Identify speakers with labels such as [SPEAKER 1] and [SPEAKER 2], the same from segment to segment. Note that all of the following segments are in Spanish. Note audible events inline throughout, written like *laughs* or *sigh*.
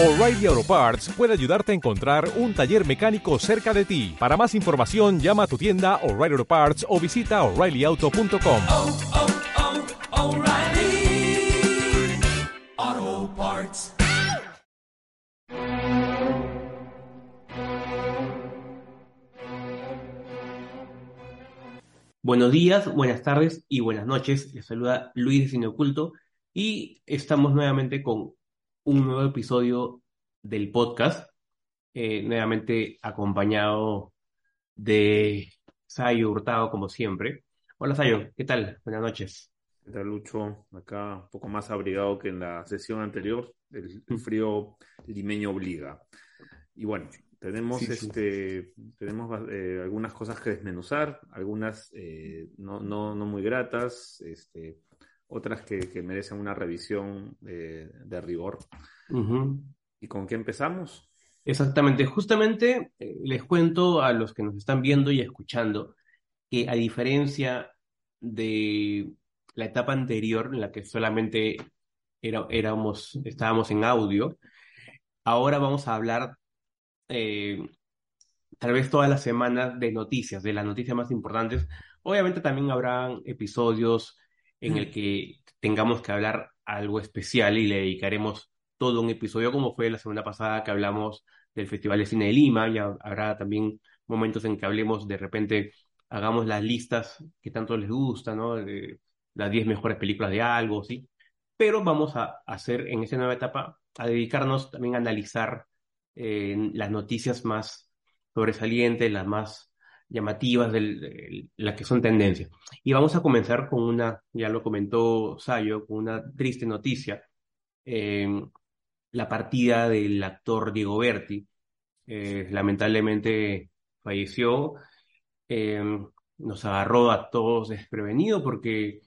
[SPEAKER 1] O'Reilly Auto Parts puede ayudarte a encontrar un taller mecánico cerca de ti. Para más información, llama a tu tienda O'Reilly Auto Parts o visita oreillyauto.com.
[SPEAKER 2] oh, oh, O'Reilly Auto Parts.
[SPEAKER 3] Buenos días, buenas tardes y buenas noches. Les saluda Luis de Cine Oculto y estamos nuevamente con un nuevo episodio del podcast, eh, nuevamente acompañado de Sayo Hurtado como siempre. Hola Sayo, ¿qué tal? Buenas noches.
[SPEAKER 4] ¿Qué tal, Lucho? Acá un poco más abrigado que en la sesión anterior. El, el frío limeño obliga. Y bueno, tenemos,
[SPEAKER 3] Sí, sí.
[SPEAKER 4] este, tenemos eh, algunas cosas que desmenuzar, algunas eh, no, no, no muy gratas, este, otras que, que merecen una revisión eh, de rigor. ¿Y con qué empezamos?
[SPEAKER 3] Exactamente, justamente eh, les cuento a los que nos están viendo y escuchando que a diferencia de la etapa anterior en la que solamente era- éramos, estábamos en audio, ahora vamos a hablar eh, tal vez todas las semanas de noticias, de las noticias más importantes. Obviamente también habrán episodios en el que tengamos que hablar algo especial y le dedicaremos todo un episodio, como fue la semana pasada que hablamos del Festival de Cine de Lima, y ha- habrá también momentos en que hablemos, de repente, hagamos las listas que tanto les gusta, ¿no? De las 10 mejores películas de algo, ¿sí? Pero vamos a hacer en esta nueva etapa, a dedicarnos también a analizar eh, las noticias más sobresalientes, las más llamativas, de- las que son tendencias. Y vamos a comenzar con una, ya lo comentó Sayo, con una triste noticia. Eh, la partida del actor Diego Berti. Eh, lamentablemente falleció. Eh, nos agarró a todos desprevenidos porque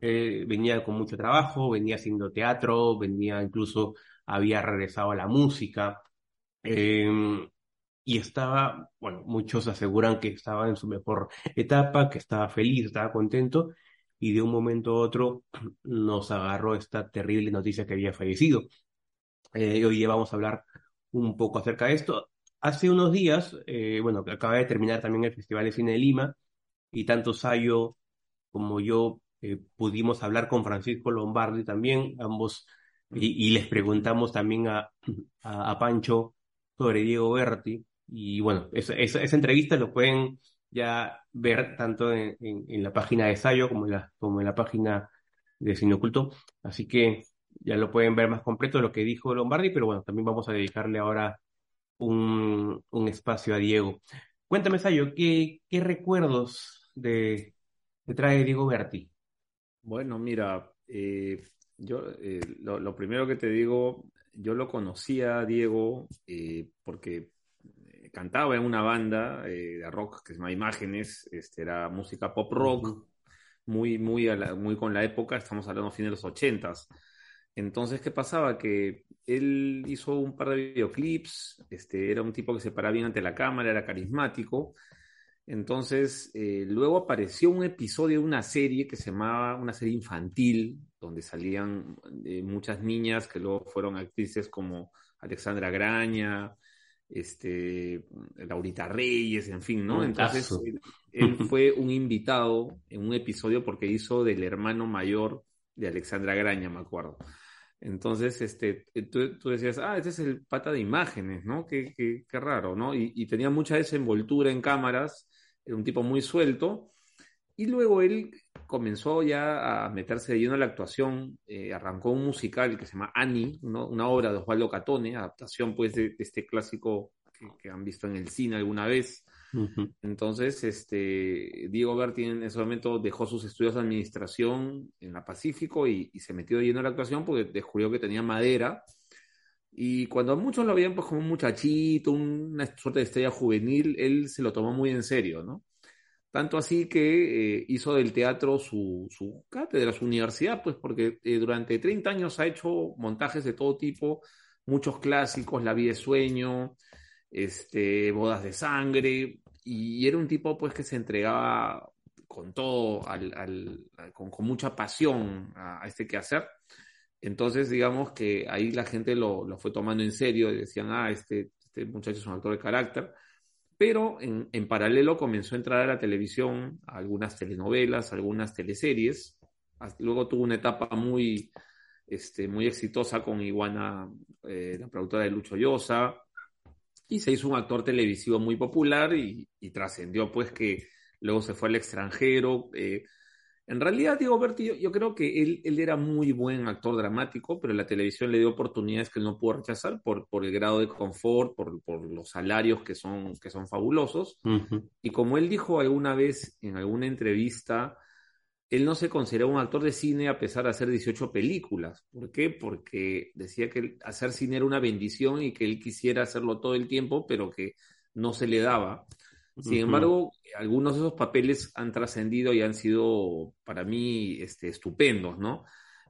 [SPEAKER 3] eh, venía con mucho trabajo, venía haciendo teatro, venía incluso, había regresado a la música. Eh, y estaba, bueno, muchos aseguran que estaba en su mejor etapa, que estaba feliz, estaba contento, y de un momento a otro *clears throat* nos agarró esta terrible noticia que había fallecido. Eh, hoy día vamos a hablar un poco acerca de esto. Hace unos días, eh, bueno, acaba de terminar también el Festival de Cine de Lima, y tanto Sayo como yo eh, pudimos hablar con Francisco Lombardi también, ambos, y, les preguntamos también *clears throat* a, a Pancho sobre Diego Berti. Y bueno, esa, esa, esa entrevista lo pueden ya ver tanto en, en, la página de Sayo como en la, como en la página de Cine Oculto. Así que ya lo pueden ver más completo lo que dijo Lombardi, pero bueno, también vamos a dedicarle ahora un, un espacio a Diego. Cuéntame, Sayo, ¿qué, qué recuerdos de, te trae Diego Berti?
[SPEAKER 4] Bueno, mira, eh, yo eh, lo, primero que te digo, yo lo conocía a Diego eh, porque cantaba en una banda eh, de rock que se llama Imágenes, este, era música pop rock, muy, muy, a la- muy con la época, estamos hablando fines de los ochentas. Entonces, ¿qué pasaba? Que él hizo un par de videoclips, este, era un tipo que se paraba bien ante la cámara, era carismático. Entonces, eh, luego apareció un episodio de una serie que se llamaba una serie infantil, donde salían eh, muchas niñas que luego fueron actrices como Alexandra Graña, este, Laurita Reyes, en fin, ¿no? Entonces, él fue un invitado en un episodio porque hizo del hermano mayor de Alexandra Graña, me acuerdo. Entonces, este, tú, tú decías, ah, este es el pata de imágenes, ¿no? Qué, qué, qué raro, ¿no? Y, y tenía mucha desenvoltura en cámaras, era un tipo muy suelto. Y luego él comenzó ya a meterse de lleno en la actuación, eh, arrancó un musical que se llama Annie, ¿no? una obra de Osvaldo Catone, adaptación pues de, de este clásico que, que han visto en el cine alguna vez. Entonces, este, Diego Berti en ese momento dejó sus estudios de administración en la Pacífico y, y se metió de lleno en la actuación porque descubrió que tenía madera. Y cuando muchos lo veían pues como un muchachito, una suerte de estrella juvenil, él se lo tomó muy en serio, ¿no? Tanto así que eh, hizo del teatro su, su cátedra, su universidad, pues porque eh, durante 30 años ha hecho montajes de todo tipo, muchos clásicos, La vida es sueño, este, Bodas de sangre, y era un tipo pues que se entregaba con todo, al, al- con, mucha pasión a, a este quehacer. Entonces, digamos que ahí la gente lo, lo fue tomando en serio y decían, ah, este, este muchacho es un actor de carácter. Pero en, en paralelo comenzó a entrar a la televisión, algunas telenovelas, algunas teleseries. Luego tuvo una etapa muy, este, muy exitosa con Iguana, eh, la productora de Lucho Llosa, y se hizo un actor televisivo muy popular y, y trascendió, pues que luego se fue al extranjero. eh. En realidad, Diego Berti, yo, yo creo que él, él era muy buen actor dramático, pero la televisión le dio oportunidades que él no pudo rechazar por, por el grado de confort, por, por los salarios que son, que son fabulosos. Y como él dijo alguna vez en alguna entrevista, él no se consideraba un actor de cine a pesar de hacer 18 películas. ¿Por qué? Porque decía que hacer cine era una bendición y que él quisiera hacerlo todo el tiempo, pero que no se le daba. Sin embargo, algunos de esos papeles han trascendido y han sido para mí este, estupendos, ¿no?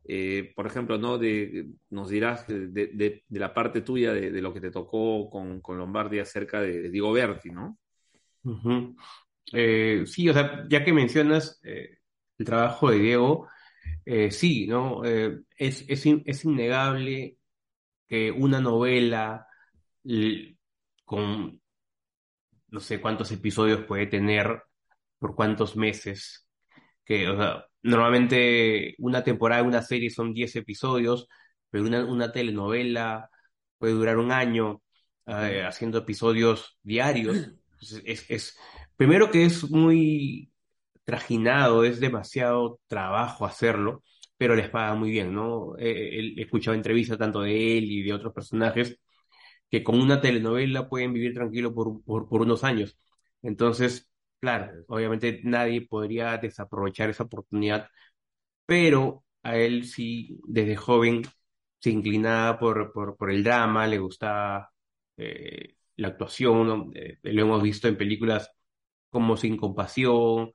[SPEAKER 4] Eh, por ejemplo, ¿no? De, nos dirás de, de- de la parte tuya de, de lo que te tocó con, con Lombardi acerca de, Diego Berti, ¿no?
[SPEAKER 3] Eh, sí, o sea, ya que mencionas eh, el trabajo de Diego, sí, ¿no? Es, es, in- es innegable que una novela con no sé cuántos episodios puede tener por cuántos meses, que, o sea, normalmente una temporada de una serie son 10 episodios, pero una, una telenovela puede durar un año eh, haciendo episodios diarios. Entonces, es, es, primero que es muy trajinado, es demasiado trabajo hacerlo, pero les pagan muy bien, ¿no? Eh, eh, he escuchado entrevistas tanto de él y de otros personajes que con una telenovela pueden vivir tranquilo por, por, por unos años. Entonces, claro, obviamente nadie podría desaprovechar esa oportunidad, pero a él sí, desde joven, se inclinaba por, por, por el drama, le gustaba eh, la actuación, ¿no? Eh, lo hemos visto en películas como Sin Compasión,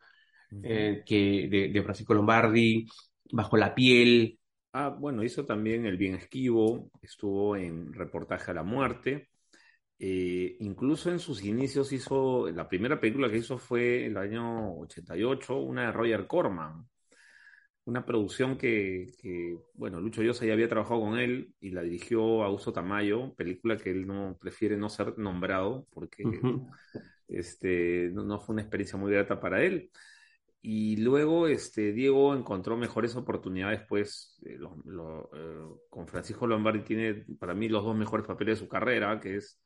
[SPEAKER 3] eh, que de, de Francisco Lombardi, Bajo la piel.
[SPEAKER 4] Ah, bueno, hizo también El Bien Esquivo, estuvo en Reportaje a la Muerte. Eh, incluso en sus inicios hizo, la primera película que hizo fue el año 88, una de Roger Corman, una producción que, que, bueno, Lucho Llosa ya había trabajado con él y la dirigió Augusto Tamayo, película que él no prefiere no ser nombrado porque este, no, no fue una experiencia muy grata para él. Y luego este, Diego encontró mejores oportunidades, pues, eh, lo- lo, eh, con Francisco Lombardi tiene para mí los dos mejores papeles de su carrera, que es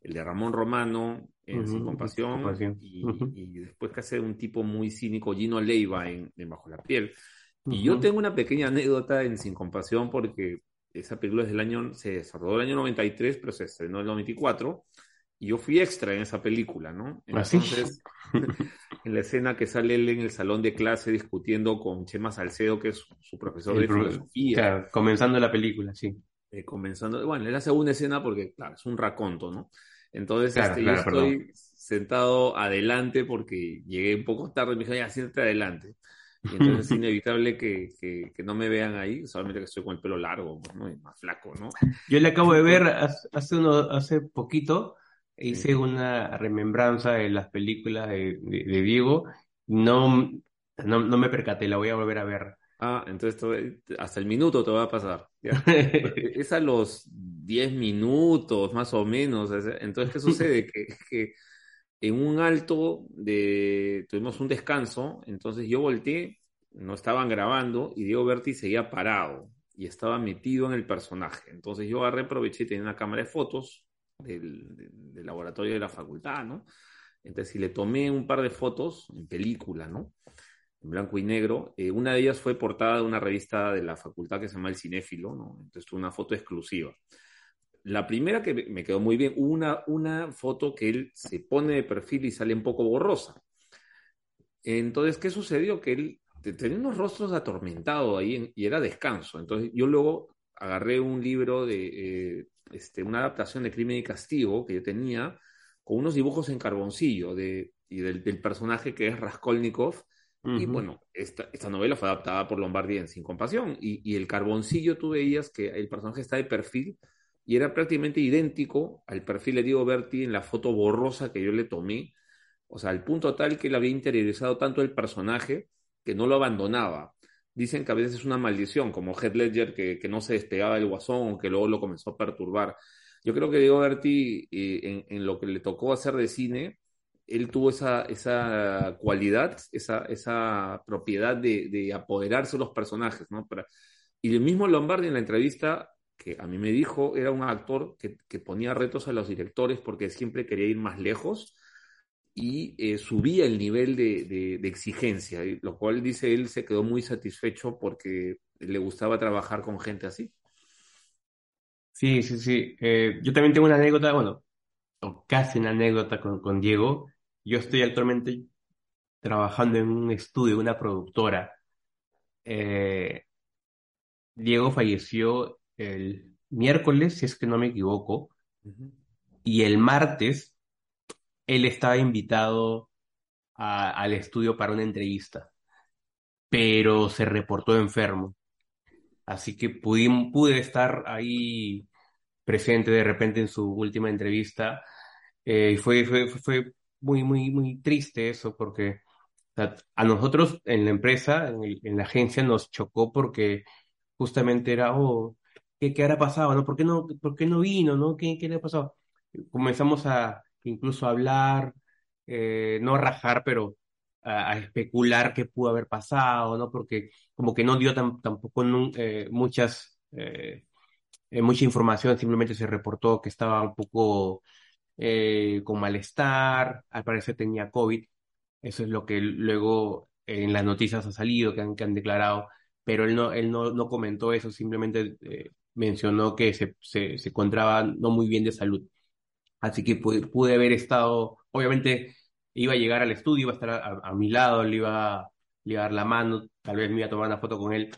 [SPEAKER 4] el de Ramón Romano en
[SPEAKER 3] Ujú,
[SPEAKER 4] Sin
[SPEAKER 3] Sin
[SPEAKER 4] Compasión
[SPEAKER 3] Compasión.
[SPEAKER 4] y,
[SPEAKER 3] Ujú.
[SPEAKER 4] y después que hace un tipo muy cínico, Gino Leiva en, en Bajo la Piel. Y yo
[SPEAKER 3] Ujú.
[SPEAKER 4] tengo una pequeña anécdota en Sin Compasión porque esa película es del año, se desarrolló el año 93, pero se estrenó en el 94. Yo fui extra en esa película, ¿no?
[SPEAKER 3] ¿Ah?
[SPEAKER 4] Entonces, *laughs* en la escena que sale él en el salón de clase discutiendo con Chema Salcedo, que es su, profesor
[SPEAKER 3] El
[SPEAKER 4] de
[SPEAKER 3] pro-
[SPEAKER 4] filosofía,
[SPEAKER 3] claro, comenzando la película, sí.
[SPEAKER 4] eh, comenzando, bueno, es la segunda escena porque, claro, es un raconto, ¿no? Entonces,
[SPEAKER 3] Claro,
[SPEAKER 4] este,
[SPEAKER 3] claro,
[SPEAKER 4] yo estoy sentado adelante porque llegué un poco tarde y me dijo, ya, siéntate adelante. Y entonces es *laughs* inevitable que, que, que no me vean ahí, solamente que estoy con el pelo largo, ¿no? Y más flaco, ¿no?
[SPEAKER 3] Yo le acabo de ver hace, uno, hace poquito, hice una remembranza de las películas de, de, de Diego, no, no, no me percaté, la voy a volver a ver.
[SPEAKER 4] Ah, entonces te- hasta el minuto te va a pasar. *laughs* Es a los 10 minutos, más o menos. es- Entonces, ¿qué *laughs* sucede? Que, que en un alto de, tuvimos un descanso, entonces yo volteé, no estaban grabando y Diego Berti seguía parado y estaba metido en el personaje. Entonces yo agarré, aproveché tenía una cámara de fotos del, laboratorio de la facultad, ¿no? Entonces, si le tomé un par de fotos en película, ¿no? En blanco y negro. Eh, una de ellas fue portada de una revista de la facultad que se llama El Cinéfilo, ¿no? Entonces una foto exclusiva. La primera que me- quedó muy bien, una, una foto que él se pone de perfil y sale un poco borrosa. Entonces, ¿qué sucedió? Que él te- tenía unos rostros atormentados ahí en- y era descanso. Entonces, yo luego agarré un libro de eh, este, una adaptación de Crimen y Castigo que yo tenía con unos dibujos en carboncillo de, y del, del personaje que es Raskolnikov. Y bueno, esta, esta novela fue adaptada por Lombardi en Sin Compasión. Y, y el carboncillo tú veías que el personaje está de perfil y era prácticamente idéntico al perfil de Diego Berti en la foto borrosa que yo le tomé. O sea, al punto tal que él había interiorizado tanto el personaje que no lo abandonaba. Dicen que a veces es una maldición, como Heath Ledger que, que no se despegaba del guasón que luego lo comenzó a perturbar. Yo creo que Diego Berti, eh, en, en lo que le tocó hacer de cine, él tuvo esa, esa cualidad, esa, esa propiedad de, de apoderarse de los personajes, ¿no? Para- y el mismo Lombardi en la entrevista, que a mí me dijo, era un actor que, que ponía retos a los directores porque siempre quería ir más lejos y eh, subía el nivel de, de- de exigencia, lo cual dice él se quedó muy satisfecho porque le gustaba trabajar con gente así.
[SPEAKER 3] Sí, sí, sí. Eh, yo también tengo una anécdota, bueno, o casi una anécdota con, con Diego. Yo estoy actualmente trabajando en un estudio, una productora. Eh, Diego falleció el miércoles, si es que no me equivoco, y el martes él estaba invitado al estudio para una entrevista, pero se reportó enfermo. Así que pudimos, pude estar ahí presente de repente en su última entrevista. Eh, fue, muy, muy, muy triste eso, porque a nosotros en la empresa, en la agencia, nos chocó porque justamente era, oh, ¿qué, qué habrá pasado? ¿No? ¿Por qué no, por qué no vino? ¿No? ¿Qué, qué le ha pasado? Comenzamos a incluso hablar, eh, no rajar, pero a, especular qué pudo haber pasado, ¿no? Porque como que no dio tam- tampoco eh, muchas, eh, mucha información, simplemente se reportó que estaba un poco con malestar, al parecer tenía COVID. Eso es lo que luego en las noticias ha salido, que han, que han declarado, pero él no, él no, no comentó eso, simplemente mencionó que se, se, se encontraba no muy bien de salud. Así que pude, haber estado, obviamente iba a llegar al estudio, iba a estar a, mi lado, le iba, a dar la mano, tal vez me iba a tomar una foto con él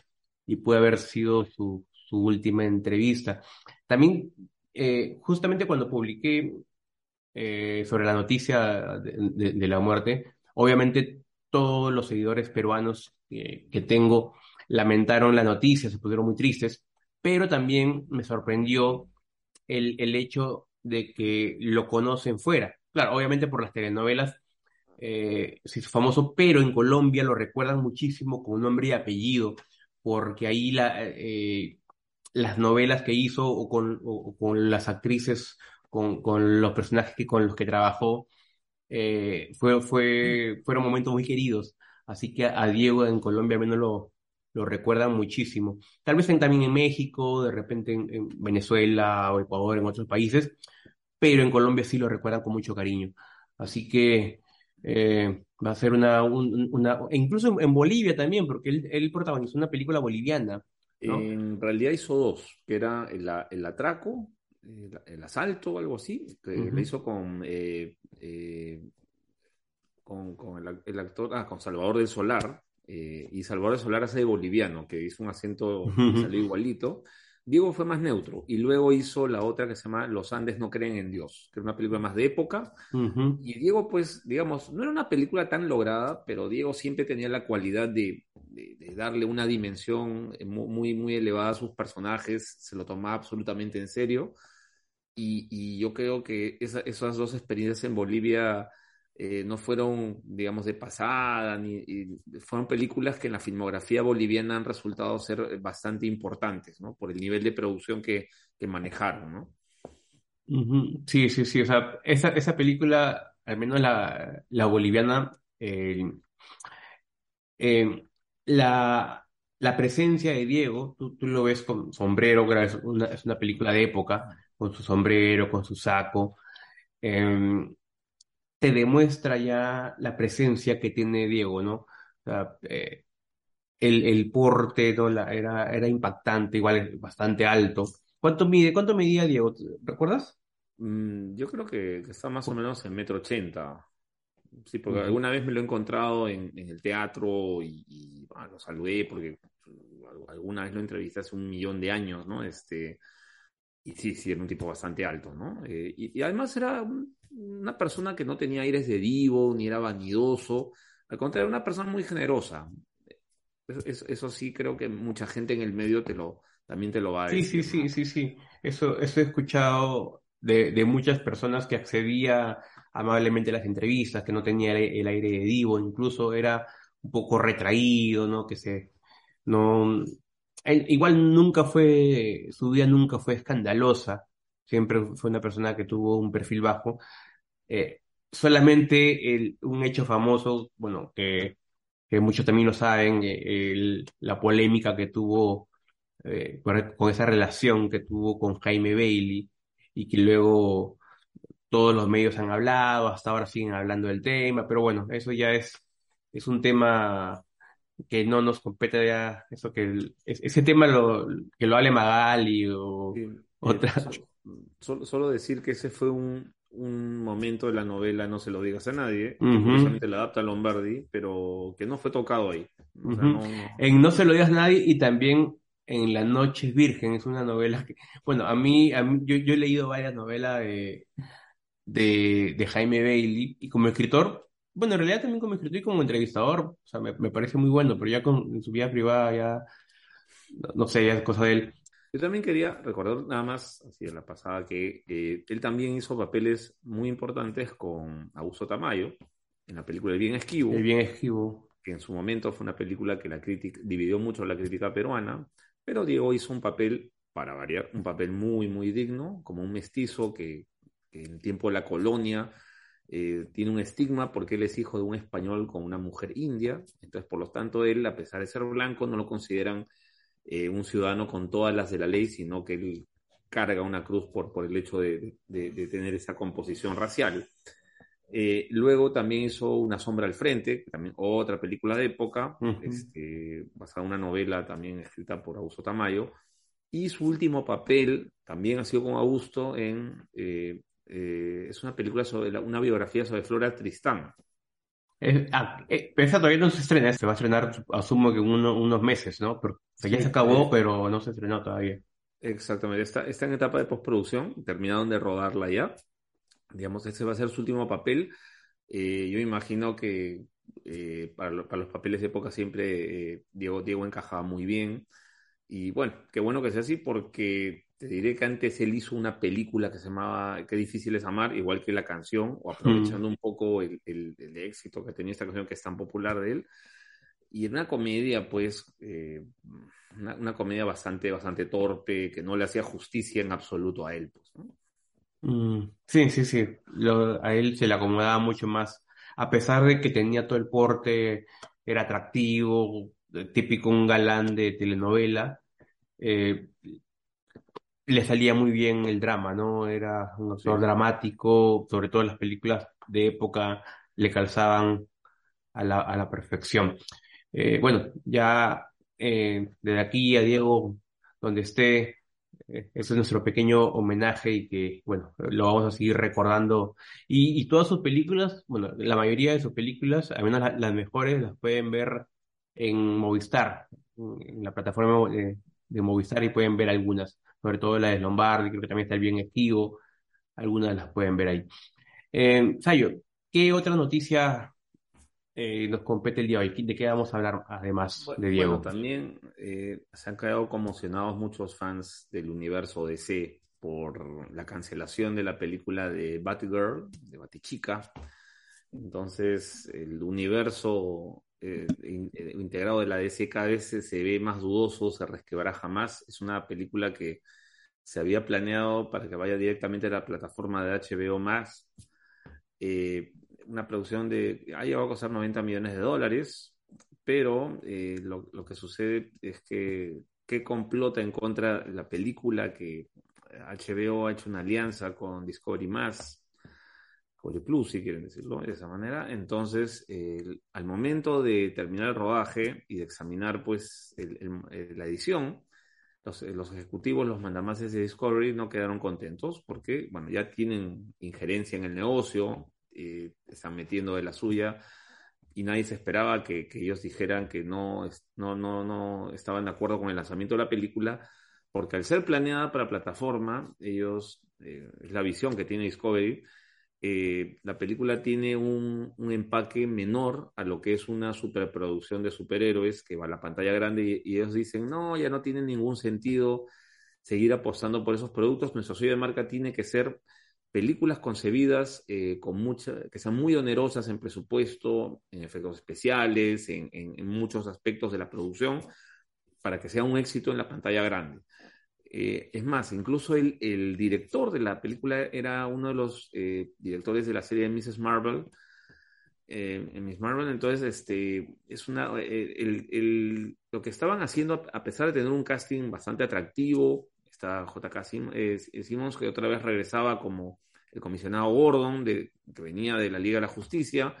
[SPEAKER 3] y puede haber sido su, última entrevista. También, eh, justamente cuando publiqué eh, sobre la noticia de, la muerte, obviamente todos los seguidores peruanos que tengo lamentaron la noticia, se pusieron muy tristes, pero también me sorprendió el hecho de que lo conocen fuera. Claro, obviamente por las telenovelas eh, se hizo famoso, pero en Colombia lo recuerdan muchísimo con nombre y apellido, porque ahí eh, las novelas que hizo o con, las actrices, con, los personajes que, con los que trabajó, eh, fue, fue, fueron momentos muy queridos. Así que a Diego en Colombia al menos lo, lo recuerdan muchísimo. Tal vez también en México, de repente en, en Venezuela o Ecuador, en otros países, pero en Colombia sí lo recuerdan con mucho cariño. Así que eh, va a ser una, un- una, incluso en, Bolivia también, porque él, él protagonizó una película boliviana, ¿no?
[SPEAKER 4] En realidad hizo dos, que era el, el atraco, el, el asalto, algo así, que
[SPEAKER 3] Ujú.
[SPEAKER 4] lo hizo con, eh, eh, con, con el, el actor, ah, con Salvador del Solar, eh, y Salvador del Solar hace de boliviano, que hizo un acento que salió igualito. Diego fue más neutro, y luego hizo la otra que se llama Los Andes no creen en Dios, que era una película más de época, y Diego, pues, digamos, no era una película tan lograda, pero Diego siempre tenía la cualidad de, de- de darle una dimensión eh, mu- muy, muy elevada a sus personajes, se lo tomaba absolutamente en serio. Y, y yo creo que esa- esas dos experiencias en Bolivia eh, no fueron, digamos, de pasada, ni, fueron películas que en la filmografía boliviana han resultado ser bastante importantes, ¿no? Por el nivel de producción que, que manejaron, ¿no?
[SPEAKER 3] Sí, sí, sí. O sea, esa, esa película, al menos la, la boliviana, eh, eh, la, la presencia de Diego, tú, tú lo ves con sombrero, es una, una película de época, con su sombrero, con su saco, eh, te demuestra ya la presencia que tiene Diego, ¿no? O sea, eh, el, el porte, ¿no? La- era, era impactante, igual bastante alto. ¿Cuánto mide, cuánto medía Diego? ¿Recuerdas?
[SPEAKER 4] Mm, yo creo que, que está más o menos en metro ochenta. Sí, porque alguna vez me lo he encontrado en, en el teatro y, y, bueno, lo saludé porque mm, alguna vez lo entrevisté hace un millón de años, ¿no? Este, y sí, sí, era un tipo bastante alto, ¿no? Eh, y, y además era un- una persona que no tenía aires de divo, ni era vanidoso. Al contrario, era una persona muy generosa. Eso, eso- eso sí creo que mucha gente en el medio te lo, también te lo va a
[SPEAKER 3] Sí, sí,
[SPEAKER 4] decir,
[SPEAKER 3] sí,
[SPEAKER 4] ¿no?
[SPEAKER 3] sí, sí. Eso, eso he escuchado de, de muchas personas que accedía amablemente a las entrevistas, que no tenía el, el aire de divo, incluso era un poco retraído, ¿no? Que se, No, igual nunca fue, su vida nunca fue escandalosa, siempre fue una persona que tuvo un perfil bajo. Eh, solamente un hecho famoso, bueno, que, muchos también lo saben, eh, la polémica que tuvo eh, con esa relación que tuvo con Jaime Bailey y que luego todos los medios han hablado, hasta ahora siguen hablando del tema, pero bueno, eso ya es, es un tema que no nos compete ya, eso que el- ese tema lo, que lo hable Magali o
[SPEAKER 4] Sí,
[SPEAKER 3] otra.
[SPEAKER 4] so- solo, solo decir que ese fue un, un momento de la novela No se lo digas a nadie, que
[SPEAKER 3] Ujú.
[SPEAKER 4] curiosamente la adapta Lombardi, pero que no fue tocado ahí. O sea,
[SPEAKER 3] Ujú.
[SPEAKER 4] no- no-
[SPEAKER 3] En No se lo digas a nadie y también en La noche virgen, es una novela que, bueno, a mí, a mí- yo, yo he leído varias novelas de, de, de Jaime Bailey y como escritor, bueno, en realidad también como escritor y como entrevistador, o sea, me, me parece muy bueno, pero ya con en su vida privada ya, no, no sé, ya es cosa de él.
[SPEAKER 4] Yo también quería recordar nada más, así de la pasada, que eh, él también hizo papeles muy importantes con Augusto Tamayo en la película El Bien Esquivo,
[SPEAKER 3] El bien esquivo.
[SPEAKER 4] que en su momento fue una película que la crítica dividió mucho la crítica peruana, pero Diego hizo un papel, para variar, un papel muy, muy digno, como un mestizo que, que en tiempo de la colonia eh, tiene un estigma porque él es hijo de un español con una mujer india, entonces por lo tanto él, a pesar de ser blanco, no lo consideran eh, un ciudadano con todas las de la ley, sino que él carga una cruz por, por el hecho de, de- de tener esa composición racial. Eh, luego también hizo Una sombra al frente, también otra película de época, este, basada en una novela también escrita por Augusto Tamayo. Y su último papel también ha sido con Augusto en... eh, eh, es una película sobre la- una biografía sobre Flora Tristán.
[SPEAKER 3] Ah, eh, pero esa todavía no se estrena, se va a estrenar, asumo que uno- unos meses, ¿no? Pero, o sea, ya se acabó,
[SPEAKER 4] eh.
[SPEAKER 3] pero no se estrenó todavía.
[SPEAKER 4] Exactamente, está, está en etapa de postproducción, terminaron de rodarla ya. Digamos, ese va a ser su último papel. Eh, yo imagino que eh, para, lo- para los papeles de época siempre Diego, Diego encajaba muy bien. Y bueno, qué bueno que sea así porque te diré que antes él hizo una película que se llamaba Qué difícil es amar, igual que la canción, o aprovechando un poco el, el- el éxito que tenía esta canción que es tan popular de él. Y era una comedia, pues, eh, una, una comedia bastante, bastante torpe, que no le hacía justicia en absoluto a él, pues, ¿no?
[SPEAKER 3] Mm, sí, sí, sí. Lo- a él se le acomodaba mucho más. A pesar de que tenía todo el porte, era atractivo, típico un galán de telenovela, eh, le salía muy bien el drama, ¿no? Era un actor
[SPEAKER 4] Sí.
[SPEAKER 3] dramático, sobre todo las películas de época le calzaban a la, a la perfección. Eh, bueno, ya eh, desde aquí a Diego, donde esté, eh, ese es nuestro pequeño homenaje y que, bueno, lo vamos a seguir recordando. Y, y todas sus películas, bueno, la mayoría de sus películas, al menos la- las mejores, las pueden ver en Movistar, en la plataforma de, de Movistar y pueden ver algunas, sobre todo la de Lombardi, creo que también está el Bien Esquivo, algunas las pueden ver ahí. Eh, Sayo, ¿qué otra noticia eh, nos compete el día de hoy? ¿De qué vamos a hablar además
[SPEAKER 4] Bueno,
[SPEAKER 3] de Diego?
[SPEAKER 4] bueno, también eh, se han quedado conmocionados muchos fans del universo DC por la cancelación de la película de Batgirl, de Batichica. Entonces, el universo eh, eh, integrado de la DC cada se, ve más dudoso, se resquebraja más. Es una película que se había planeado para que vaya directamente a la plataforma de HBO Max. Eh, una producción de, ha llegado a costar 90 millones de dólares, pero lo, lo que sucede es que, que complota en contra de la película que HBO ha hecho una alianza con Discovery Más, Discovery Plus, si quieren decirlo de esa manera. Entonces, eh, al momento de terminar el rodaje y de examinar pues el- el- eh, la edición, los, eh, los ejecutivos, los mandamases de Discovery no quedaron contentos porque, bueno, ya tienen injerencia en el negocio, eh, están metiendo de la suya y nadie se esperaba que, que ellos dijeran que no, no, no, no estaban de acuerdo con el lanzamiento de la película, porque al ser planeada para plataforma, ellos, eh, es la visión que tiene Discovery, eh, la película tiene un, empaque menor a lo que es una superproducción de superhéroes que va a la pantalla grande y, ellos dicen, no, ya no tiene ningún sentido seguir apostando por esos productos, nuestra sello de marca tiene que ser películas concebidas eh, con mucha, que sean muy onerosas en presupuesto, en efectos especiales, en muchos aspectos de la producción, para que sea un éxito en la pantalla grande. Eh, es más, incluso el, el, director de la película era uno de los eh, directores de la serie Mrs. Marvel. Eh, en Miss Marvel, entonces, este, es una, el, el, lo que estaban haciendo, a pesar de tener un casting bastante atractivo, está J.K. Simmons, que otra vez regresaba como el comisionado Gordon, de, que venía de la Liga de la Justicia,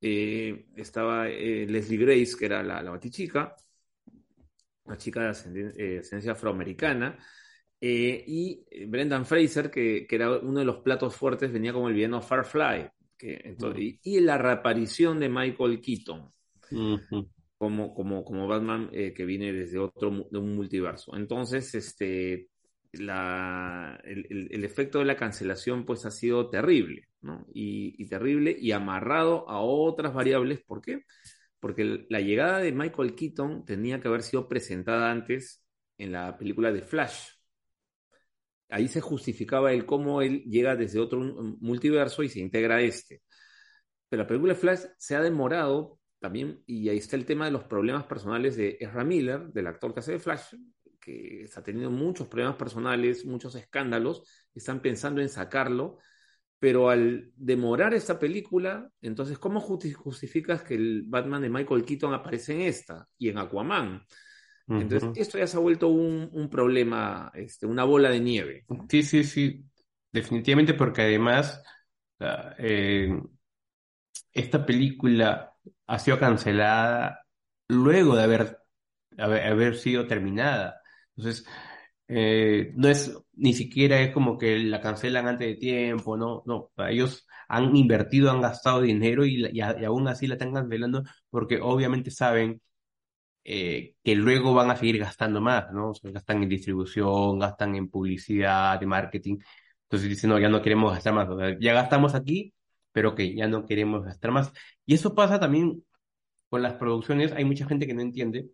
[SPEAKER 4] estaba Leslie Grace, que era la, la batichica, una chica de ascendencia afroamericana, eh, y Brendan Fraser, que, que, era uno de los platos fuertes, venía como el villano Farfly, que, entonces, mm. y, y, la reaparición de Michael Keaton. Como, como, como Batman eh, que viene desde otro de un multiverso. Entonces, este, la, el, el, el, efecto de la cancelación pues ha sido terrible, ¿no? Y, y, terrible y amarrado a otras variables. ¿Por qué? Porque la llegada de Michael Keaton tenía que haber sido presentada antes en la película de Flash. Ahí se justificaba el cómo él llega desde otro multiverso y se integra a este. Pero la película de Flash se ha demorado también, y ahí está el tema de los problemas personales de Ezra Miller, del actor que hace de Flash, que está teniendo muchos problemas personales, muchos escándalos, están pensando en sacarlo, pero al demorar esta película, entonces, ¿cómo justificas que el Batman de Michael Keaton aparece en esta y en Aquaman? Entonces, uh -huh. esto ya se ha vuelto un, un, problema, este, una bola de nieve.
[SPEAKER 3] Sí, sí, sí, definitivamente, porque además eh, esta película ha sido cancelada luego de haber, haber, haber sido terminada. Entonces, eh, no es, ni siquiera es como que la cancelan antes de tiempo, no, no, ellos han invertido, han gastado dinero y, aún así la están cancelando porque obviamente saben eh, que luego van a seguir gastando más, ¿no? Gastan en distribución, gastan en publicidad, de marketing, entonces dicen, no, ya no queremos gastar más, ya gastamos aquí, pero que ya no queremos gastar más. Y eso pasa también con las producciones, hay mucha gente que no entiende.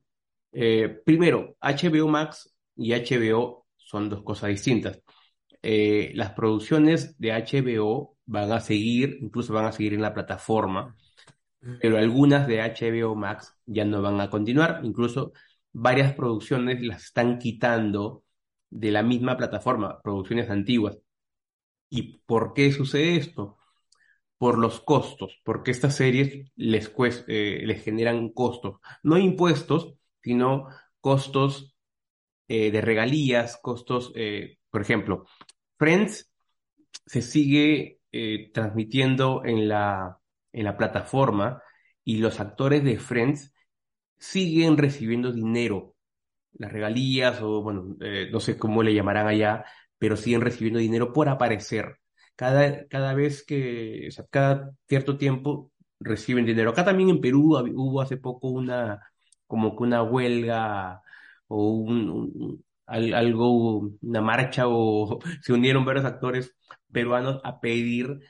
[SPEAKER 3] Eh, primero, HBO Max y HBO son dos cosas distintas. Eh, las producciones de HBO van a seguir, incluso van a seguir en la plataforma, pero algunas de HBO Max ya no van a continuar, incluso varias producciones las están quitando de la misma plataforma, producciones antiguas. ¿Y por qué sucede esto? Por los costos, porque estas series les, eh, les generan costos, no impuestos, sino costos eh, de regalías, costos, eh, por ejemplo, Friends se sigue eh, transmitiendo en la, en la plataforma y los actores de Friends siguen recibiendo dinero, las regalías o bueno, no sé cómo le llamarán allá, pero siguen recibiendo dinero por aparecer. Cada, cada vez que, o sea, cada cierto tiempo reciben dinero. Acá también en Perú hubo hace poco una, como que una huelga o un, algo, una marcha o *laughs* se unieron varios actores peruanos a pedir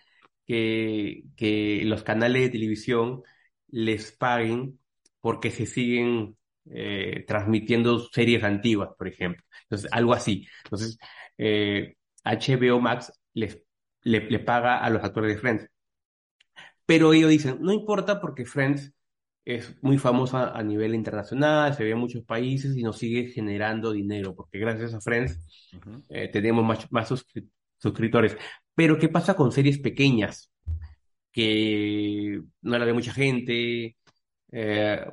[SPEAKER 3] que, que los canales de televisión les paguen porque se siguen eh, transmitiendo series antiguas, por ejemplo. Entonces, algo así. Entonces, eh, HBO Max les, le, le paga a los actores de Friends. Pero ellos dicen, no importa porque Friends es muy famosa a nivel internacional, se ve en muchos países y nos sigue generando dinero, porque gracias a Friends uh -huh. eh, tenemos más, más suscri suscriptores. Pero, ¿qué pasa con series pequeñas? Que no la ve mucha gente, eh,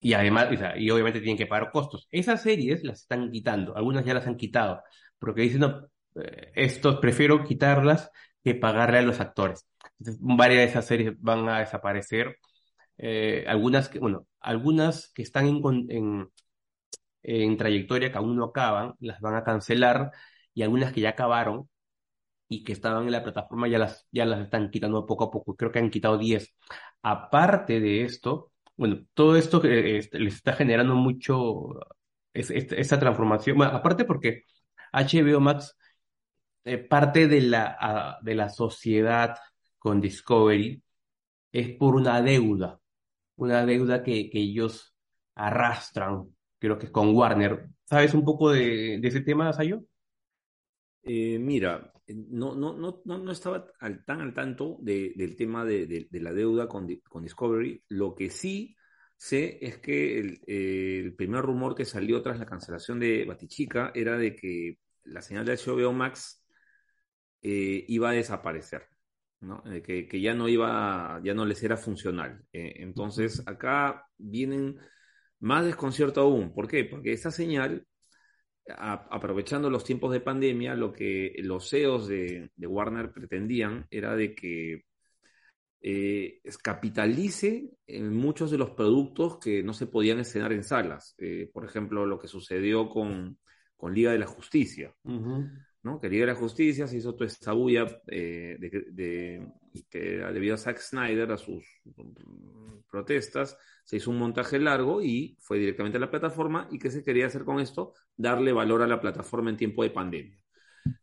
[SPEAKER 3] y además, o sea, y obviamente tienen que pagar costos. Esas series las están quitando, algunas ya las han quitado, porque dicen, no, eh, estos prefiero quitarlas que pagarle a los actores. Entonces, varias de esas series van a desaparecer eh, algunas que, bueno, algunas que están en, en, en, trayectoria que aún no acaban, las van a cancelar y algunas que ya acabaron y que estaban en la plataforma ya las, ya las están quitando poco a poco. Creo que han quitado 10. Aparte de esto, bueno, todo esto eh, les está generando mucho es, es, esta transformación, bueno, aparte porque HBO Max eh, parte de la, de la sociedad con Discovery es por una deuda una deuda que, que ellos arrastran, creo que es con Warner. ¿Sabes un poco de, de ese tema, Sayo?
[SPEAKER 4] Eh, mira, no, no, no, no estaba tan al tanto de, del tema de, de, la deuda con, con Discovery. Lo que sí sé es que el, el primer rumor que salió tras la cancelación de Batichica era de que la señal de HBO Max eh, iba a desaparecer, ¿no? Eh, que, que ya no iba, ya no les era funcional. Eh, entonces, acá vienen más desconcierto aún. ¿Por qué? Porque esta señal, a- aprovechando los tiempos de pandemia, lo que los CEOs de, de Warner pretendían era de que eh, capitalice en muchos de los productos que no se podían estrenar en salas. Eh, por ejemplo, lo que sucedió con, con Liga de la Justicia. ¿No? La Justicia se hizo toda esta bulla eh, de, que debido a Zack Snyder, a sus protestas, se hizo un montaje largo y fue directamente a la plataforma. ¿Y qué se quería hacer con esto? Darle valor a la plataforma en tiempo de pandemia.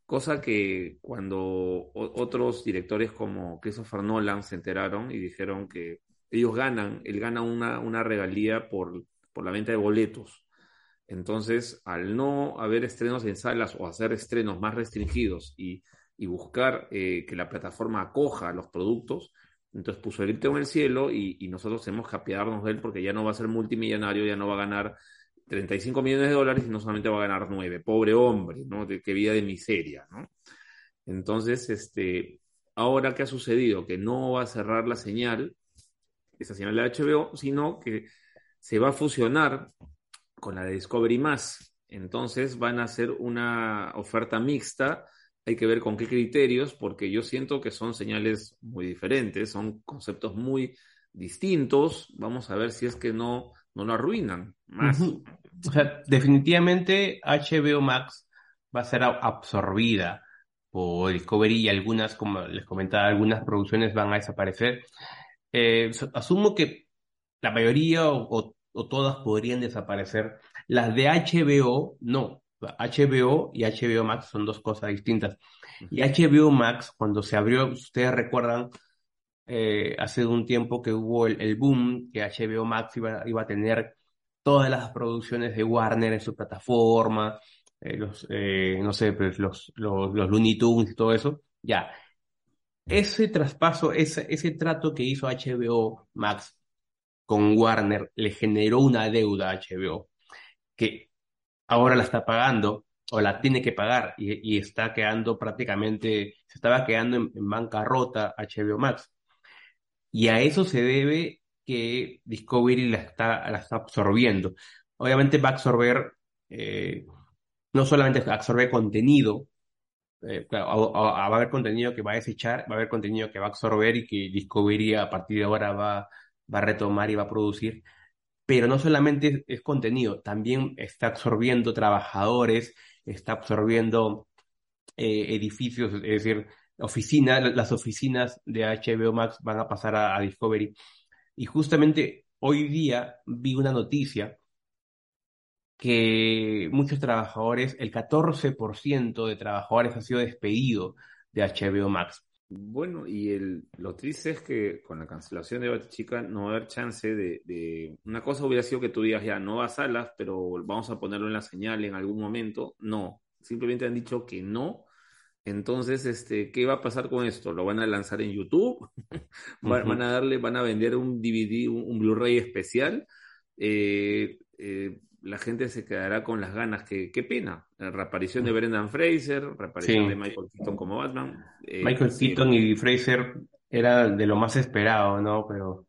[SPEAKER 4] Cosa que cuando otros directores como Christopher Nolan se enteraron y dijeron que ellos ganan, él gana una, una regalía por, por la venta de boletos. Entonces, al no haber estrenos en salas o hacer estrenos más restringidos y, buscar eh, que la plataforma acoja los productos, entonces puso el grito en el cielo y, y nosotros tenemos que apiadarnos de él porque ya no va a ser multimillonario, ya no va a ganar 35 millones de dólares y no solamente va a ganar 9. Pobre hombre, ¿no? De, qué vida de miseria, ¿no? Entonces, este, ahora qué ha sucedido? Que no va a cerrar la señal, esa señal de HBO, sino que se va a fusionar con la de Discovery más. Entonces van a hacer una oferta mixta. Hay que ver con qué criterios, porque yo siento que son señales muy diferentes, son conceptos muy distintos. Vamos a ver si es que no, no lo arruinan más.
[SPEAKER 3] O sea, definitivamente HBO Max va a ser absorbida por Discovery y algunas, como les comentaba, algunas producciones van a desaparecer. Eh, asumo que la mayoría o- o todas podrían desaparecer. Las de HBO, no. HBO y HBO Max son dos cosas distintas. Y HBO Max, cuando se abrió, ustedes recuerdan, eh, hace un tiempo que hubo el, el boom, que HBO Max iba, iba a tener todas las producciones de Warner en su plataforma, eh, los, eh, no sé, pues los, los, los Looney Tunes y todo eso. Ya, ese traspaso, ese, ese trato que hizo HBO Max con Warner le generó una deuda a HBO que ahora la está pagando o la tiene que pagar y, está quedando prácticamente, se estaba quedando en, bancarrota HBO Max. Y a eso se debe que Discovery la está, la está absorbiendo. Obviamente va a absorber, eh, no solamente absorbe contenido, eh, a- a- va a haber contenido que va a desechar, va a haber contenido que va a absorber y que Discovery a partir de ahora va, va a retomar y va a producir. Pero no solamente es, contenido, también está absorbiendo trabajadores, está absorbiendo eh, edificios, es decir, oficinas, las oficinas de HBO Max van a pasar a, a Discovery. Y justamente hoy día vi una noticia que muchos trabajadores, el 14% de trabajadores ha sido despedido de HBO Max.
[SPEAKER 4] Bueno, y el, lo triste es que con la cancelación de Batichica no va a haber chance de, de... Una cosa hubiera sido que tú digas, ya, no va a salas, pero vamos a ponerlo en la señal en algún momento. No, simplemente han dicho que no. Entonces, este, ¿qué va a pasar con esto? ¿Lo van a lanzar en YouTube? *laughs* ¿Van,
[SPEAKER 3] Ujú.
[SPEAKER 4] van a darle, van a vender un DVD, un, un Blu-ray especial? Eh, eh, la gente se quedará con las ganas. Que, qué pena. La reaparición de Brendan Fraser, reaparición
[SPEAKER 3] Sí.
[SPEAKER 4] de Michael Keaton como Batman. Eh,
[SPEAKER 3] Michael Keaton y Fraser era de lo más esperado, ¿no? Pero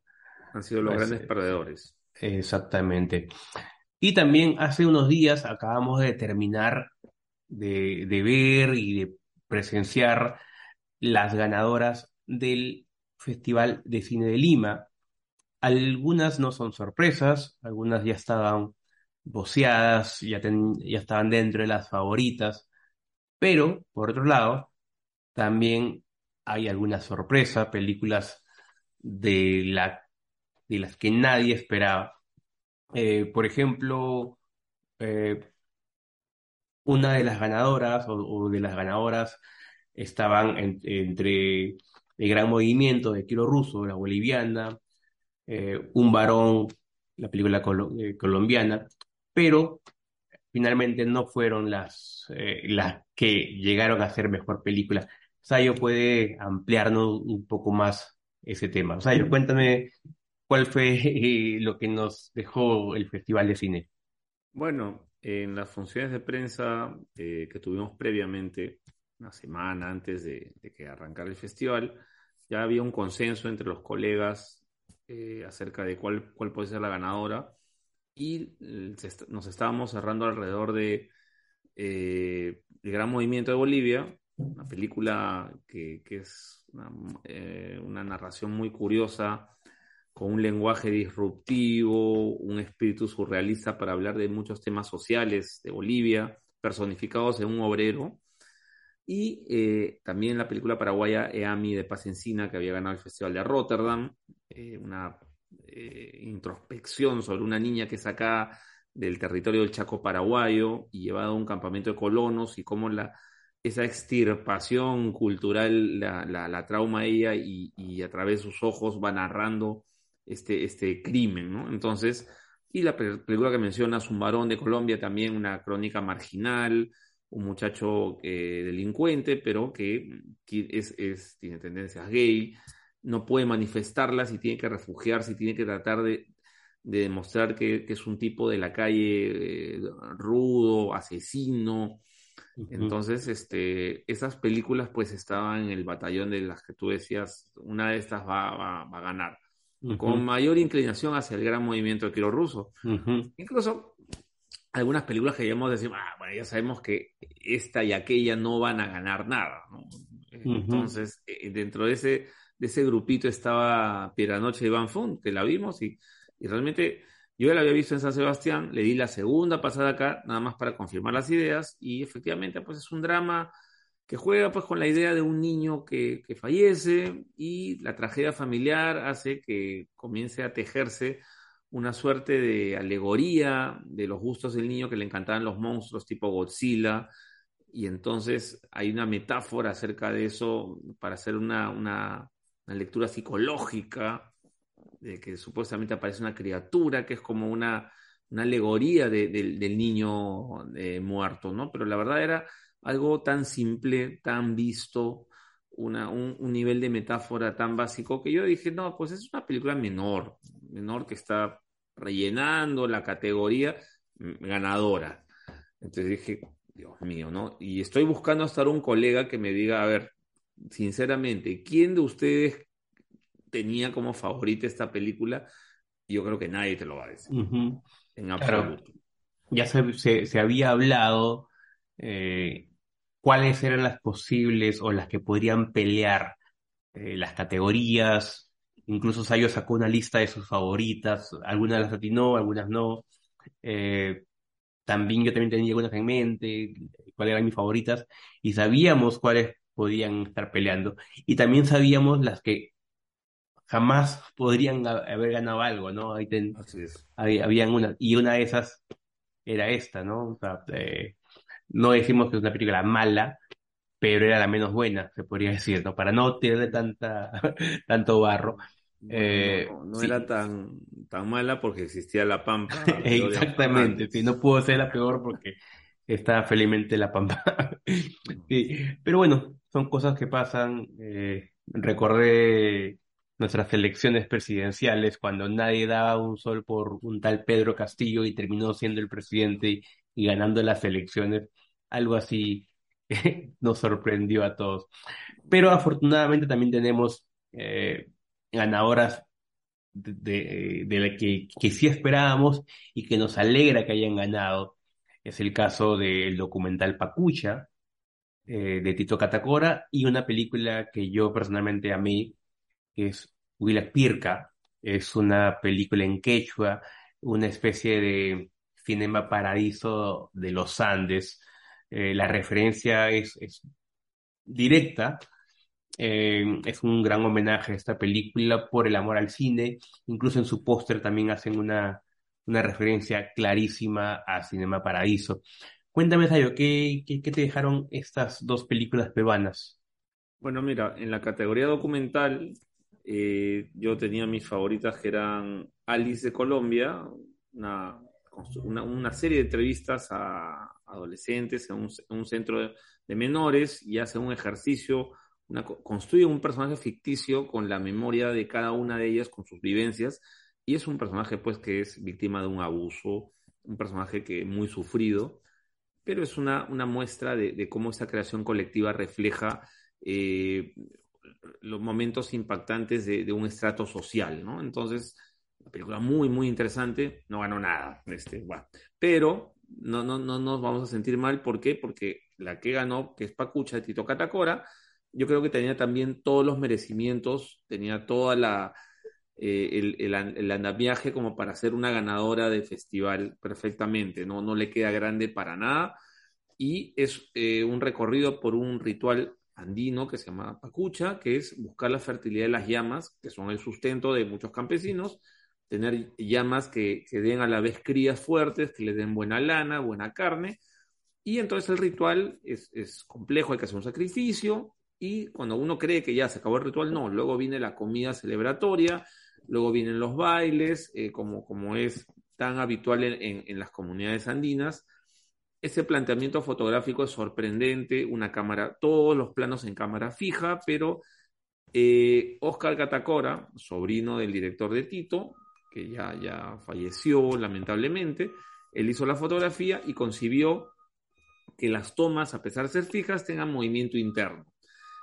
[SPEAKER 4] han sido los
[SPEAKER 3] Pues,
[SPEAKER 4] grandes
[SPEAKER 3] eh,
[SPEAKER 4] perdedores.
[SPEAKER 3] exactamente. Y también hace unos días acabamos de terminar de, de ver y de presenciar las ganadoras del Festival de Cine de Lima. Algunas no son sorpresas, algunas ya estaban voceadas, ya, ya estaban dentro de las favoritas, pero por otro lado, también hay alguna sorpresa, películas de, la, de las que nadie esperaba. Eh, por ejemplo, eh, una de las ganadoras o, de las ganadoras estaban en- entre el gran movimiento de Kiro Russo, la boliviana, eh, Un varón, la película colo- colombiana, pero finalmente no fueron las, eh, las que llegaron a ser mejor película. Sayo puede ampliarnos un poco más ese tema. Sayo, cuéntame ¿cuál fue eh, lo que nos dejó el Festival de Cine?
[SPEAKER 4] Bueno, en las funciones de prensa eh, que tuvimos previamente, una semana antes de, de que arrancara el festival, ya había un consenso entre los colegas acerca de cuál, cuál puede ser la ganadora y eh, nos estábamos cerrando alrededor de eh, El Gran Movimiento de Bolivia, una película que, es una, eh, una narración muy curiosa, con un lenguaje disruptivo, un espíritu surrealista para hablar de muchos temas sociales de Bolivia, personificados en un obrero. Y también la película paraguaya Eami de Paz Encina, que había ganado el Festival de Rotterdam, una eh, introspección sobre una niña que es acá del territorio del Chaco paraguayo y llevada a un campamento de colonos y cómo la, esa extirpación cultural la, la, trauma ella y, y, a través de sus ojos va narrando este, este crimen. Entonces, y la película que mencionas, Un varón de Colombia, también una crónica marginal, un muchacho eh, delincuente, pero que, que es, es, tiene tendencias gay, no puede manifestarlas y tiene que refugiarse y tiene que tratar de, de demostrar que, que, es un tipo de la calle eh, rudo, asesino. Uh -huh. Entonces, este, esas películas pues estaban en el batallón de las que tú decías, una de estas va, va, va a ganar. Uh -huh. Con mayor inclinación hacia el gran movimiento de Kiro Russo. Uh -huh. Incluso algunas películas que decir, ah, bueno, ya sabemos que esta y aquella no van a ganar nada. ¿no? Entonces, eh, dentro de ese, de ese grupito estaba Pieranoche Van Fun, que la vimos y, y, realmente yo la había visto en San Sebastián, le di la segunda pasada acá, nada más para confirmar las ideas, y efectivamente, pues es un drama que juega pues con la idea de un niño que, que fallece y la tragedia familiar hace que comience a tejerse una suerte de alegoría de los gustos del niño que le encantaban los monstruos tipo Godzilla, y entonces hay una metáfora acerca de eso para hacer una, una, una lectura psicológica de que supuestamente aparece una criatura que es como una, una alegoría de, de, del niño eh, muerto, ¿no? Pero la verdad era algo tan simple, tan visto, una, un, nivel de metáfora tan básico que yo dije, no, pues es una película menor, menor que está rellenando la categoría ganadora. Entonces dije, Dios mío, ¿no? Y estoy buscando hasta un colega que me diga, a ver, sinceramente, ¿quién de ustedes tenía como favorita esta película? Yo creo que nadie te lo va a decir. Uh -huh. En absoluto.
[SPEAKER 3] Claro. Ya se, se, se, había hablado eh, cuáles eran las posibles o las que podrían pelear eh, las categorías. Incluso Sayo sacó una lista de sus favoritas. Algunas las atinó, algunas no. Eh, también yo también tenía algunas en mente, cuáles eran mis favoritas, y sabíamos cuáles podían estar peleando. Y también sabíamos las que jamás podrían haber ganado algo, ¿no? Ahí ten,
[SPEAKER 4] Así es.
[SPEAKER 3] Había, habían una, y una de esas era esta, ¿no? O sea, eh, no decimos que es una película mala, pero era la menos buena, se podría decir, ¿no? Para no tener tanta, *laughs* tanto barro.
[SPEAKER 4] Eh, no, no sí. era tan, tan mala porque existía la Pampa. *laughs*
[SPEAKER 3] Exactamente, sí, no pudo ser la peor porque está felizmente la Pampa. *laughs* pero bueno, son cosas que pasan. Eh, recordé nuestras elecciones presidenciales cuando nadie daba un sol por un tal Pedro Castillo y terminó siendo el presidente y, ganando las elecciones. Algo así *laughs* nos sorprendió a todos. Pero afortunadamente también tenemos eh, ganadoras de, de, de la que, que, sí esperábamos y que nos alegra que hayan ganado. Es el caso del documental Pacucha, eh, de Tito Catacora, y una película que yo personalmente amé, que es Huila Pirca. Es una película en quechua, una especie de cinema paradiso de los Andes. Eh, la referencia es, es directa, eh, es un gran homenaje a esta película por el amor al cine. Incluso en su póster también hacen una, una referencia clarísima a Cinema Paradiso. Cuéntame, Sayo, ¿qué, qué, te dejaron estas dos películas peruanas?
[SPEAKER 4] Bueno, mira, en la categoría documental, eh, yo tenía mis favoritas que eran Alice de Colombia, una, una, serie de entrevistas a adolescentes en un, en un centro de, menores y hace un ejercicio construye un personaje ficticio con la memoria de cada una de ellas, con sus vivencias, y es un personaje pues que es víctima de un abuso, un personaje que muy sufrido, pero es una, una muestra de, cómo esta creación colectiva refleja eh, los momentos impactantes de, de, un estrato social, ¿no? Entonces, una película muy, muy interesante, no ganó nada, este, bueno, pero no, no, no nos vamos a sentir mal, ¿por qué? Porque la que ganó, que es Pacucha de Tito Catacora, yo creo que tenía también todos los merecimientos, tenía toda la, eh, el, el, el, andamiaje como para ser una ganadora de festival perfectamente, no, no le queda grande para nada, y es eh, un recorrido por un ritual andino que se llama Pacucha, que es buscar la fertilidad de las llamas, que son el sustento de muchos campesinos, tener llamas que, que den a la vez crías fuertes, que le den buena lana, buena carne, y entonces el ritual es, es, complejo, hay que hacer un sacrificio, y cuando uno cree que ya se acabó el ritual, no, luego viene la comida celebratoria, luego vienen los bailes, eh, como, como es tan habitual en, en, las comunidades andinas, ese planteamiento fotográfico es sorprendente, una cámara, todos los planos en cámara fija, pero eh, Oscar Catacora, sobrino del director de Tito, que ya, ya falleció lamentablemente, él hizo la fotografía y concibió que las tomas, a pesar de ser fijas, tengan movimiento interno.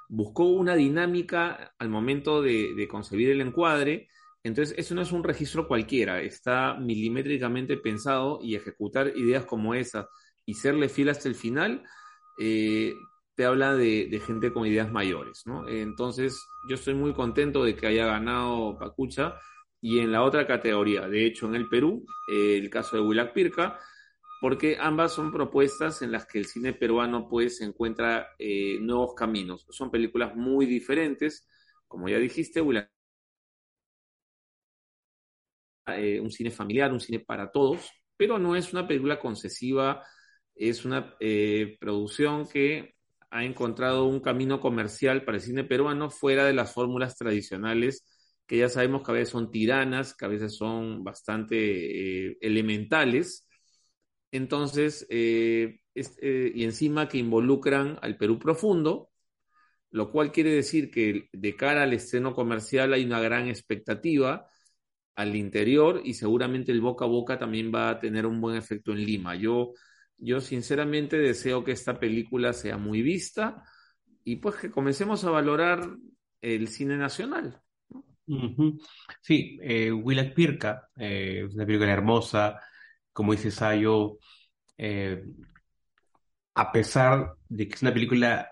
[SPEAKER 4] Buscó una dinámica al momento de, de concebir el encuadre, entonces eso no es un registro cualquiera, está milimétricamente pensado y ejecutar ideas como esas y serle fiel hasta el final, eh, te habla de, de, gente con ideas mayores, ¿no? Entonces, yo estoy muy contento de que haya ganado Pacucha y en la otra categoría, de hecho, en el Perú, eh, el caso de Willac Pirca, porque ambas son propuestas en las que el cine peruano pues encuentra eh, nuevos caminos. Son películas muy diferentes, como ya dijiste, Willac eh, un cine familiar, un cine para todos, pero no es una película concesiva es una eh, producción que ha encontrado un camino comercial para el cine peruano fuera de las fórmulas tradicionales que ya sabemos que a veces son tiranas, que a veces son bastante eh, elementales. Entonces, es, y encima que involucran al Perú profundo, lo cual quiere decir que de cara al estreno comercial hay una gran expectativa al interior y seguramente el boca a boca también va a tener un buen efecto en Lima. Yo yo sinceramente deseo que esta película sea muy vista y pues que comencemos a valorar el cine nacional.
[SPEAKER 3] Sí, eh, Pirca eh, una película hermosa, como dice Sayo, eh, a pesar de que es una película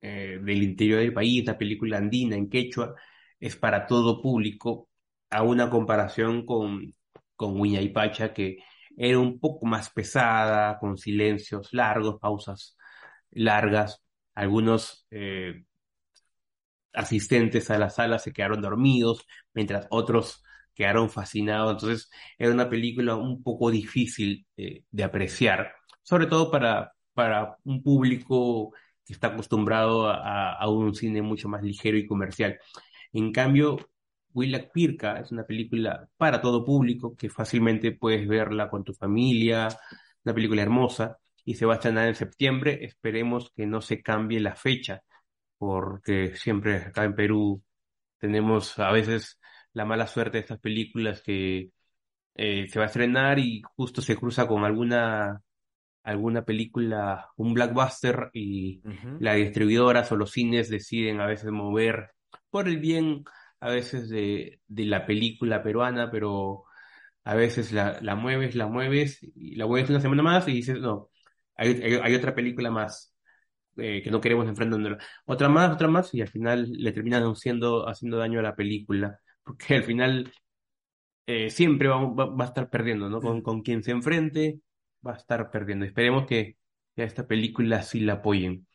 [SPEAKER 3] eh, del interior del país, una película andina en quechua, es para todo público, a una comparación con, con y Pacha, que era un poco más pesada, con silencios largos, pausas largas. Algunos eh, asistentes a la sala se quedaron dormidos, mientras otros quedaron fascinados. Entonces era una película un poco difícil eh, de apreciar, sobre todo para, para un público que está acostumbrado a, a, un cine mucho más ligero y comercial. En cambio, Willac Pirca es una película para todo público que fácilmente puedes verla con tu familia, una película hermosa y se va a estrenar en septiembre. Esperemos que no se cambie la fecha porque siempre acá en Perú tenemos a veces la mala suerte de estas películas que eh, se va a estrenar y justo se cruza con alguna alguna película, un blockbuster y uh -huh. las distribuidoras o los cines deciden a veces mover por el bien a veces de, de la película peruana, pero a veces la, la, mueves, la mueves, y la mueves una semana más y dices, no, hay, hay, otra película más eh, que no queremos enfrentándola. Otra más, otra más, y al final le terminan haciendo, haciendo daño a la película, porque al final eh, siempre va, va, va, a estar perdiendo, ¿no? Con, con quien se enfrente, va a estar perdiendo. Esperemos que, que a esta película sí la apoyen.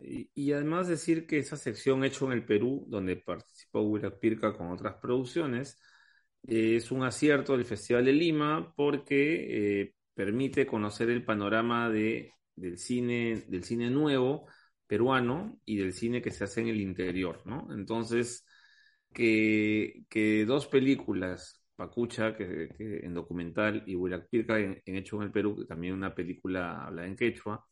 [SPEAKER 4] Y, además decir que esa sección hecho en el Perú, donde participó Willac Pirca con otras producciones, eh, es un acierto del Festival de Lima porque eh, permite conocer el panorama de, del, cine, del cine nuevo peruano y del cine que se hace en el interior, ¿no? Entonces, que, que dos películas, Pacucha, que, en documental, y Willac Pirca en, Hecho en el Perú, que también una película hablada en quechua,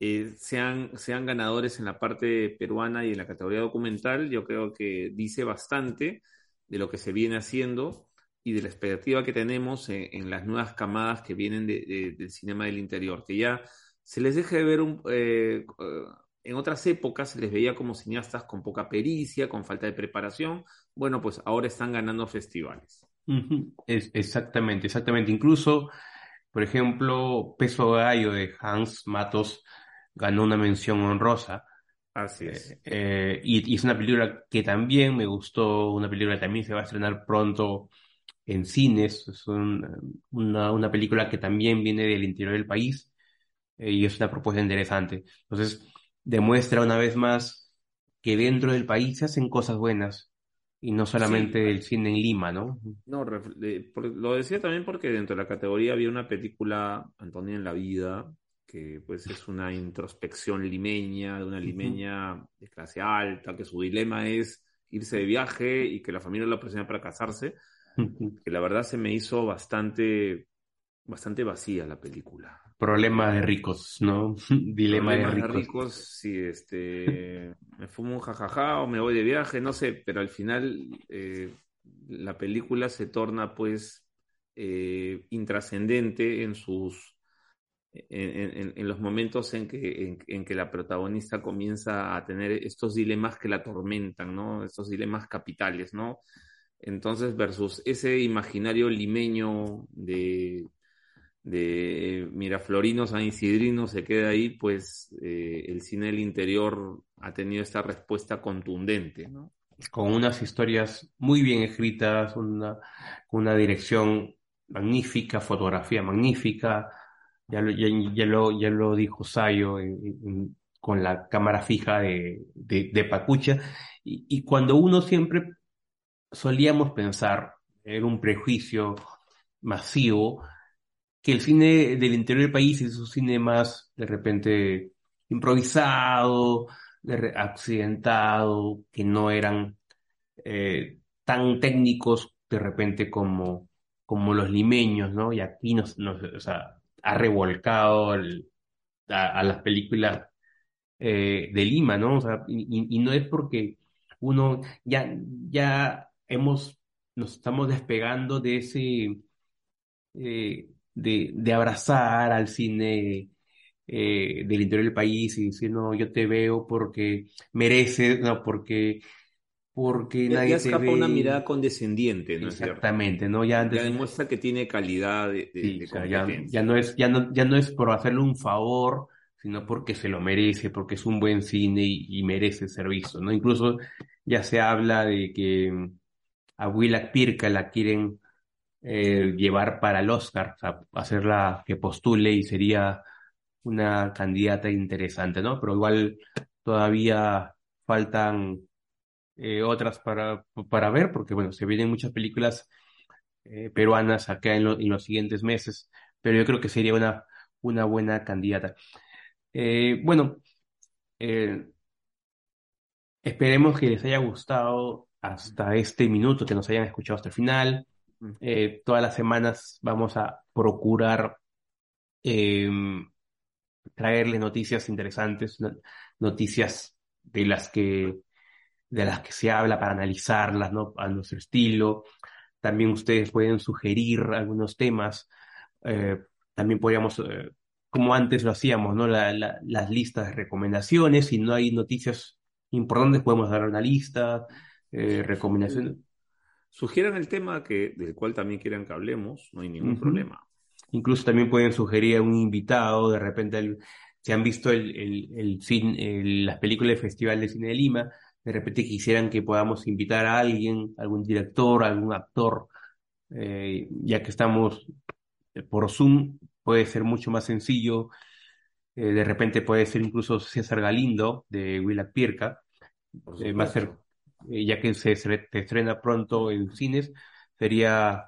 [SPEAKER 4] eh, sean, sean ganadores en la parte peruana y en la categoría documental, yo creo que dice bastante de lo que se viene haciendo y de la expectativa que tenemos en, las nuevas camadas que vienen de- de- del cinema del interior, que ya se les deje de ver eh, eh, en otras épocas se les veía como cineastas con poca pericia, con falta de preparación. Bueno, pues ahora están ganando festivales.
[SPEAKER 3] Exactamente, exactamente. Incluso, por ejemplo, Peso Gallo de Hans Matos ganó una mención honrosa.
[SPEAKER 4] Así es.
[SPEAKER 3] Eh, eh, y, y es una película que también me gustó, una película que también se va a estrenar pronto en cines. Es un- una, una película que también viene del interior del país eh, y es una propuesta interesante. Entonces, demuestra una vez más que dentro del país se hacen cosas buenas y no solamente el cine en Lima, ¿no?
[SPEAKER 4] No, por- lo decía también porque dentro de la categoría había una película, Antonia en la vida, que pues es una introspección limeña, de una limeña de clase alta, que su dilema es irse de viaje y que la familia lo presiona para casarse, que la verdad se me hizo bastante, bastante vacía la película.
[SPEAKER 3] Problema de ricos, ¿no? *laughs* Dilema de ricos.
[SPEAKER 4] ricos, sí, este, *laughs* me fumo un jajaja o me voy de viaje, no sé, pero al final eh, la película se torna pues eh, intrascendente en sus, en, en- en los momentos en que, en, en que la protagonista comienza a tener estos dilemas que la atormentan, ¿no? Estos dilemas capitales, ¿no? Entonces, versus ese imaginario limeño de, de Miraflorino, San Isidrino se queda ahí, pues eh, el cine del interior ha tenido esta respuesta contundente, ¿no?
[SPEAKER 3] Con unas historias muy bien escritas, una, una dirección magnífica, fotografía magnífica. Ya lo, ya, ya lo, ya lo dijo Sayo con la cámara fija de, de, Pacucha. Y, y cuando uno siempre solíamos pensar, era un prejuicio masivo, que el cine del interior del país es un cine más de repente improvisado, accidentado, que no eran eh, tan técnicos de repente como, como los limeños, ¿no? Y aquí nos, nos o sea, ha revolcado a, las películas eh, de Lima, ¿no? O sea, y no es porque uno ya, ya hemos, nos estamos despegando de ese, eh, de, de abrazar al cine eh, del interior del país y decir, no, yo te veo porque mereces, no, porque, porque
[SPEAKER 4] Ya,
[SPEAKER 3] nadie
[SPEAKER 4] ya escapa
[SPEAKER 3] ve.
[SPEAKER 4] una mirada condescendiente, ¿no?
[SPEAKER 3] Exactamente, ¿no? Ya antes,
[SPEAKER 4] Ya demuestra que tiene calidad de, de-
[SPEAKER 3] sí,
[SPEAKER 4] de
[SPEAKER 3] o sea, ya,
[SPEAKER 4] competencia.
[SPEAKER 3] ya no es, ya no, ya no es por hacerle un favor, sino porque se lo merece, porque es un buen cine y, y merece ser visto, ¿no? Incluso ya se habla de que mm, a Willa Pirca la quieren eh, llevar para el Oscar, o sea, hacerla que postule y sería una candidata interesante, ¿no? Pero igual todavía faltan eh, otras para, para ver, porque bueno, se vienen muchas películas eh, peruanas acá en, lo- en los siguientes meses, pero yo creo que sería una, una buena candidata. Eh, bueno, esperemos que les haya gustado hasta este minuto, que nos hayan escuchado hasta el final. Todas las semanas vamos a procurar traerles noticias interesantes, no- noticias de las que, de las que se habla para analizarlas, ¿no? A nuestro estilo. También ustedes pueden sugerir algunos temas. Eh, también podríamos, eh, como antes lo hacíamos, ¿no? La- la- las listas de recomendaciones. Si no hay noticias importantes, podemos dar una lista, eh, recomendaciones.
[SPEAKER 4] Sugieran el tema que, del cual también quieran que hablemos, no hay ningún problema.
[SPEAKER 3] Incluso también pueden sugerir a un invitado, de repente, el- si han visto el, el, el cin- el- las películas del Festival de Cine de Lima, de repente quisieran que podamos invitar a alguien, algún director, algún actor, eh, ya que estamos eh, por Zoom, puede ser mucho más sencillo. Eh, de repente puede ser incluso César Galindo de Willa Pirca,
[SPEAKER 4] Por
[SPEAKER 3] eh, va a ser, ya que se, se estrena pronto en cines, sería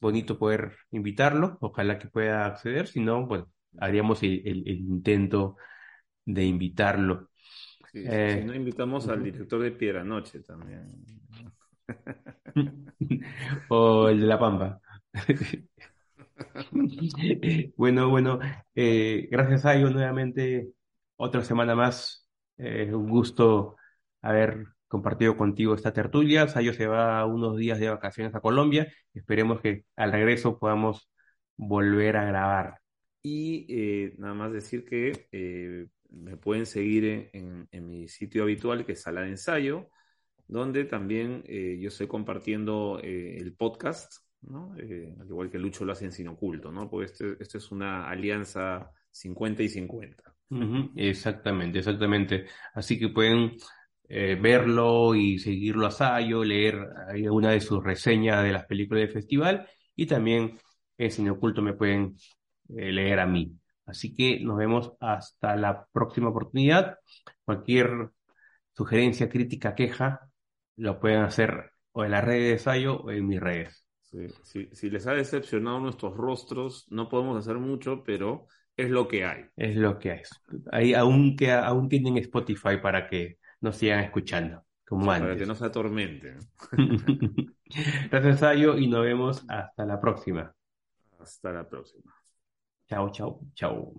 [SPEAKER 3] bonito poder invitarlo, ojalá que pueda acceder, si no, bueno, haríamos el, el- el intento de invitarlo.
[SPEAKER 4] Sí, sí,
[SPEAKER 3] Eh,
[SPEAKER 4] si no, invitamos al director de Piedra Noche también. *laughs*
[SPEAKER 3] O el de La Pampa. *laughs* Bueno, bueno, eh, gracias a ello nuevamente otra semana más. Eh, un gusto haber compartido contigo esta tertulia. Sayo se va unos días de vacaciones a Colombia. Esperemos que al regreso podamos volver a grabar.
[SPEAKER 4] Y eh, nada más decir que eh, me pueden seguir en, en, mi sitio habitual, que es Sala de Ensayo, donde también eh, yo estoy compartiendo eh, el podcast, ¿no? Eh, al igual que Lucho lo hace en Sin Oculto, ¿no? Porque este, este es una alianza 50 y 50.
[SPEAKER 3] Uh -huh. Exactamente, exactamente. Así que pueden verlo y seguirlo a Sayo, leer alguna de sus reseñas de las películas del festival y también en Sin Oculto me pueden leer a mí. Así que nos vemos hasta la próxima oportunidad. Cualquier sugerencia, crítica, queja, lo pueden hacer o en las redes de Sayo o en mis redes.
[SPEAKER 4] Sí, sí, si les ha decepcionado nuestros rostros, no podemos hacer mucho, pero es lo que hay.
[SPEAKER 3] Es lo que hay. Ahí aún, que, aún tienen Spotify para que nos sigan escuchando, como
[SPEAKER 4] sí,
[SPEAKER 3] antes.
[SPEAKER 4] Para que no se atormenten. *laughs*
[SPEAKER 3] Gracias, Sayo, y nos vemos hasta la próxima.
[SPEAKER 4] Hasta la próxima.
[SPEAKER 3] Chao, chao, chao.